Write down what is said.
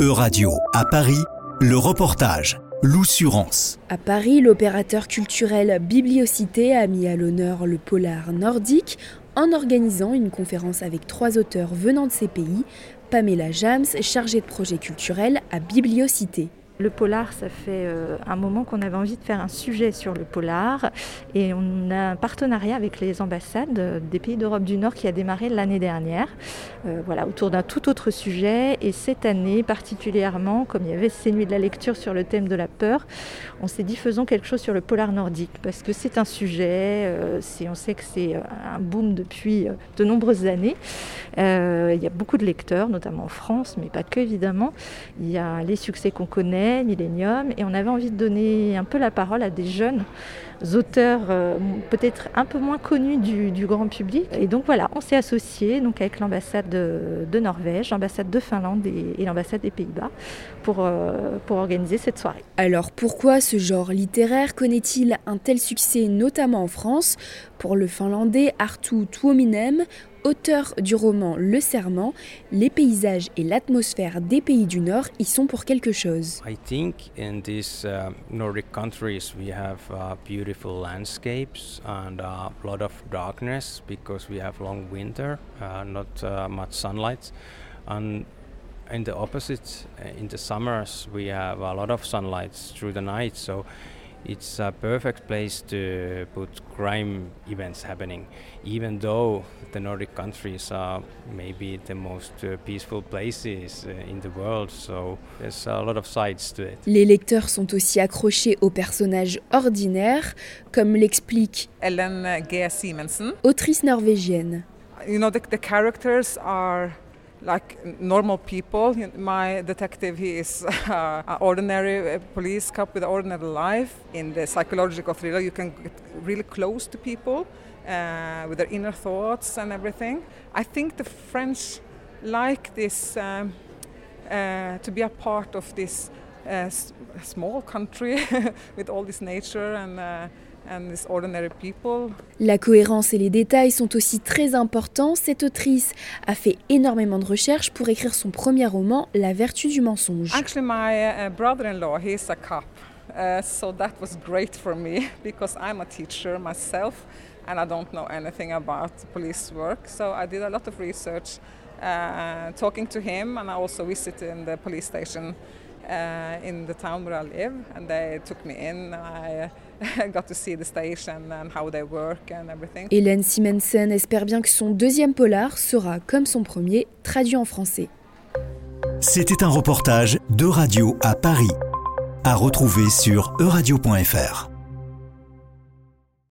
E-Radio, à Paris, le reportage. L'Oussurance. À Paris, l'opérateur culturel Bibliocité a mis à l'honneur le polar nordique en organisant une conférence avec trois auteurs venant de ces pays. Pamela Jams, chargée de projet culturel à Bibliocité. Le polar, ça fait euh, un moment qu'on avait envie de faire un sujet sur le polar et on a un partenariat avec les ambassades des pays d'Europe du Nord qui a démarré l'année dernière, euh, voilà, autour d'un tout autre sujet. Et cette année particulièrement, comme il y avait ces nuits de la lecture sur le thème de la peur, on s'est dit faisons quelque chose sur le polar nordique parce que c'est un sujet, euh, on sait que c'est un boom depuis de nombreuses années. Il y a beaucoup de lecteurs, notamment en France, mais pas que évidemment. Il y a les succès qu'on connaît Millennium, et on avait envie de donner un peu la parole à des jeunes auteurs euh, peut-être un peu moins connus du, grand public. Et donc voilà, on s'est associé donc avec l'ambassade de, Norvège, l'ambassade de Finlande et, l'ambassade des Pays-Bas pour, euh, pour organiser cette soirée. Alors pourquoi ce genre littéraire connaît-il un tel succès notamment en France? Pour le finlandais Artu Tuominen, auteur du roman Le Serment, les paysages et l'atmosphère des pays du Nord y sont pour quelque chose. I think in these uh, Nordic countries we have uh, beautiful landscapes and uh, a lot of darkness because we have long winter, uh, not uh, much sunlight. And in the opposite, uh, in the summers we have a lot of sunlight through the night. So it's a perfect place to put crime events happening, even though the Nordic countries are maybe the most uh, peaceful places uh, in the world. So there's a lot of sides to it. Les lecteurs sont aussi accrochés aux personnages ordinaires, comme l'explique Ellen G. Simensen, autrice norvégienne. You know, the, the characters are like normal people. My detective, he is uh, an ordinary uh, police cop with ordinary life. In the psychological thriller, you can get really close to people uh, with their inner thoughts and everything. I think the French like this um, uh, to be a part of this uh, small country with all this nature and uh, La cohérence et les détails sont aussi très importants. Cette autrice a fait énormément de recherches pour écrire son premier roman, La vertu du mensonge. Actually, my uh, brother-in-law, he's a cop. Uh, so that was great for me because I'm a teacher myself and I don't know anything about police work. So I did a lot of research uh, talking to him and I also visited the police station uh, in the town where I live and they took me in. I, Hélène Simensen espère bien que son deuxième polar sera, comme son premier, traduit en français. C'était un reportage de Radio à Paris, à retrouver sur euradio.fr.